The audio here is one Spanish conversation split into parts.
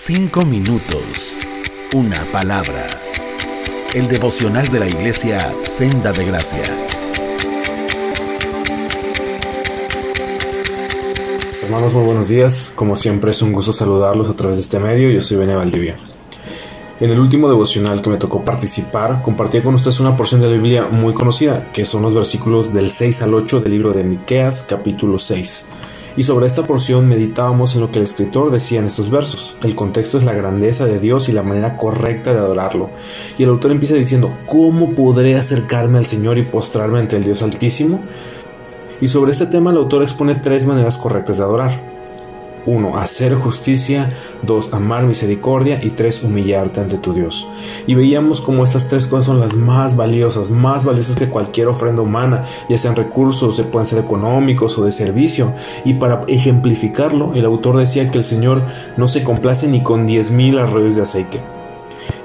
Cinco minutos. Una palabra. El devocional de la iglesia Senda de Gracia. Hermanos, muy buenos días. Como siempre es un gusto saludarlos a través de este medio. Yo soy Bene Valdivia. En el último devocional que me tocó participar, compartí con ustedes una porción de la Biblia muy conocida, que son los versículos del 6 al 8 del libro de Miqueas, capítulo 6 y sobre esta porción meditábamos en lo que el escritor decía en estos versos. El contexto es la grandeza de Dios y la manera correcta de adorarlo. Y el autor empieza diciendo, ¿cómo podré acercarme al Señor y postrarme ante el Dios Altísimo? Y sobre este tema el autor expone tres maneras correctas de adorar. 1. Hacer justicia. 2. Amar misericordia. Y 3. Humillarte ante tu Dios. Y veíamos como estas tres cosas son las más valiosas, más valiosas que cualquier ofrenda humana, ya sean recursos, pueden ser económicos o de servicio. Y para ejemplificarlo, el autor decía que el Señor no se complace ni con 10.000 arroyos de aceite.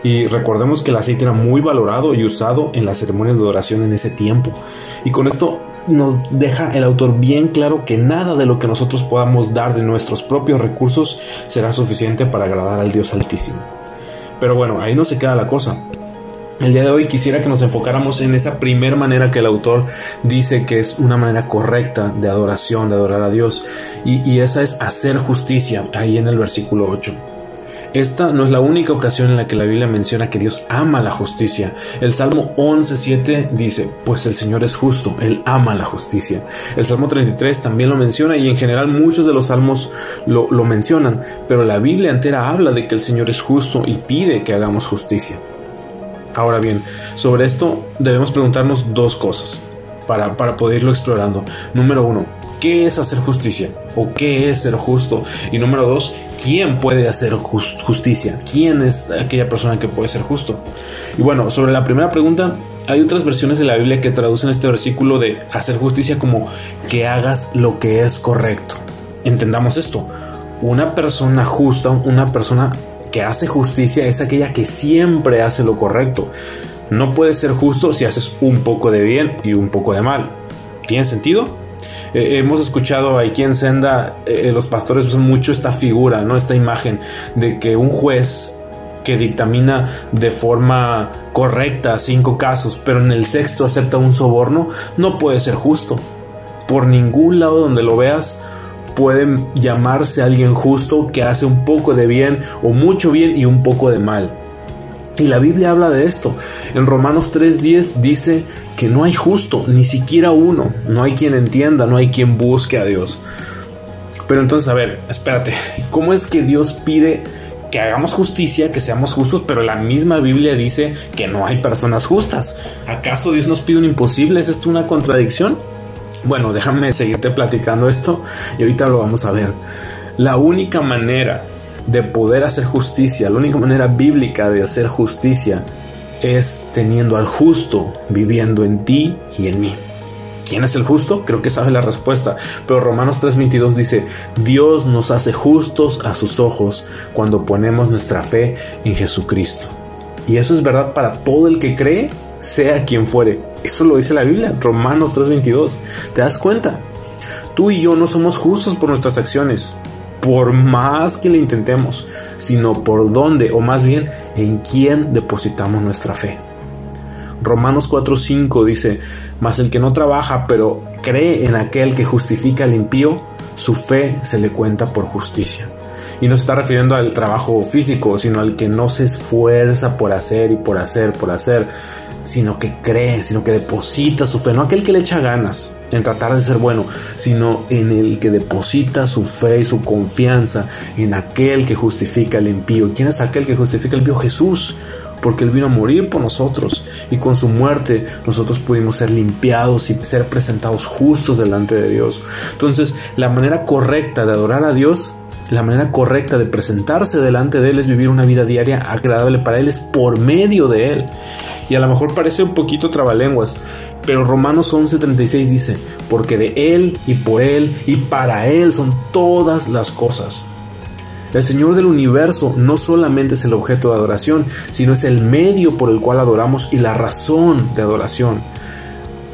Y recordemos que el aceite era muy valorado y usado en las ceremonias de adoración en ese tiempo. Y con esto nos deja el autor bien claro que nada de lo que nosotros podamos dar de nuestros propios recursos será suficiente para agradar al Dios Altísimo. Pero bueno, ahí no se queda la cosa. El día de hoy quisiera que nos enfocáramos en esa primera manera que el autor dice que es una manera correcta de adoración, de adorar a Dios, y, y esa es hacer justicia, ahí en el versículo 8. Esta no es la única ocasión en la que la Biblia menciona que Dios ama la justicia. El Salmo 11.7 dice, pues el Señor es justo, Él ama la justicia. El Salmo 33 también lo menciona y en general muchos de los salmos lo, lo mencionan, pero la Biblia entera habla de que el Señor es justo y pide que hagamos justicia. Ahora bien, sobre esto debemos preguntarnos dos cosas para, para poder irlo explorando. Número uno, ¿qué es hacer justicia? ¿O qué es ser justo? Y número dos, ¿quién puede hacer justicia? ¿Quién es aquella persona que puede ser justo? Y bueno, sobre la primera pregunta, hay otras versiones de la Biblia que traducen este versículo de hacer justicia como que hagas lo que es correcto. Entendamos esto. Una persona justa, una persona que hace justicia es aquella que siempre hace lo correcto. No puedes ser justo si haces un poco de bien y un poco de mal. ¿Tiene sentido? Eh, hemos escuchado aquí en Senda, eh, los pastores usan mucho esta figura, ¿no? Esta imagen de que un juez que dictamina de forma correcta cinco casos, pero en el sexto acepta un soborno, no puede ser justo. Por ningún lado donde lo veas puede llamarse alguien justo que hace un poco de bien o mucho bien y un poco de mal. Y la Biblia habla de esto. En Romanos 3:10 dice que no hay justo, ni siquiera uno. No hay quien entienda, no hay quien busque a Dios. Pero entonces, a ver, espérate, ¿cómo es que Dios pide que hagamos justicia, que seamos justos, pero la misma Biblia dice que no hay personas justas? ¿Acaso Dios nos pide un imposible? ¿Es esto una contradicción? Bueno, déjame seguirte platicando esto y ahorita lo vamos a ver. La única manera de poder hacer justicia, la única manera bíblica de hacer justicia es teniendo al justo viviendo en ti y en mí. ¿Quién es el justo? Creo que sabe la respuesta. Pero Romanos 3:22 dice, Dios nos hace justos a sus ojos cuando ponemos nuestra fe en Jesucristo. Y eso es verdad para todo el que cree, sea quien fuere. Eso lo dice la Biblia, Romanos 3:22. ¿Te das cuenta? Tú y yo no somos justos por nuestras acciones por más que le intentemos, sino por dónde, o más bien en quién depositamos nuestra fe. Romanos 4:5 dice, mas el que no trabaja, pero cree en aquel que justifica al impío, su fe se le cuenta por justicia. Y no se está refiriendo al trabajo físico, sino al que no se esfuerza por hacer y por hacer, por hacer, sino que cree, sino que deposita su fe, no aquel que le echa ganas en tratar de ser bueno, sino en el que deposita su fe y su confianza en aquel que justifica el impío. ¿Quién es aquel que justifica el impío? Jesús, porque Él vino a morir por nosotros y con su muerte nosotros pudimos ser limpiados y ser presentados justos delante de Dios. Entonces, la manera correcta de adorar a Dios la manera correcta de presentarse delante de Él es vivir una vida diaria agradable para Él, es por medio de Él. Y a lo mejor parece un poquito trabalenguas, pero Romanos 11:36 dice, porque de Él y por Él y para Él son todas las cosas. El Señor del universo no solamente es el objeto de adoración, sino es el medio por el cual adoramos y la razón de adoración.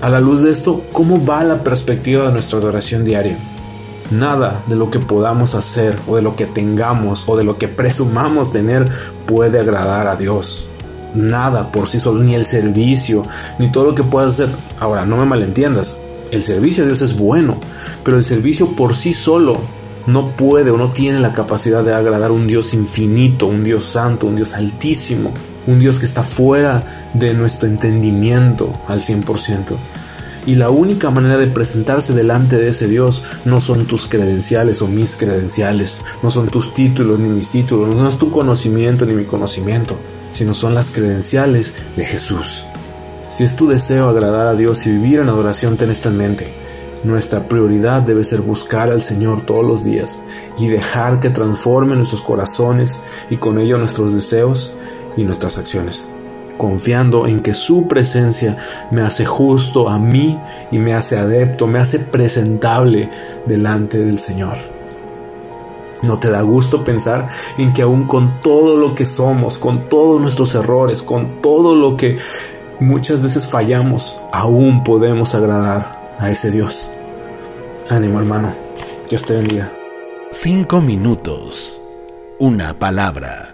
A la luz de esto, ¿cómo va la perspectiva de nuestra adoración diaria? Nada de lo que podamos hacer o de lo que tengamos o de lo que presumamos tener puede agradar a Dios. Nada por sí solo, ni el servicio, ni todo lo que puedas hacer. Ahora, no me malentiendas, el servicio a Dios es bueno, pero el servicio por sí solo no puede o no tiene la capacidad de agradar a un Dios infinito, un Dios santo, un Dios altísimo, un Dios que está fuera de nuestro entendimiento al 100%. Y la única manera de presentarse delante de ese Dios no son tus credenciales o mis credenciales, no son tus títulos ni mis títulos, no es tu conocimiento ni mi conocimiento, sino son las credenciales de Jesús. Si es tu deseo agradar a Dios y vivir en adoración, ten en mente. Nuestra prioridad debe ser buscar al Señor todos los días y dejar que transforme nuestros corazones y con ello nuestros deseos y nuestras acciones confiando en que su presencia me hace justo a mí y me hace adepto, me hace presentable delante del Señor. ¿No te da gusto pensar en que aún con todo lo que somos, con todos nuestros errores, con todo lo que muchas veces fallamos, aún podemos agradar a ese Dios? Ánimo hermano, Dios te bendiga. Cinco minutos, una palabra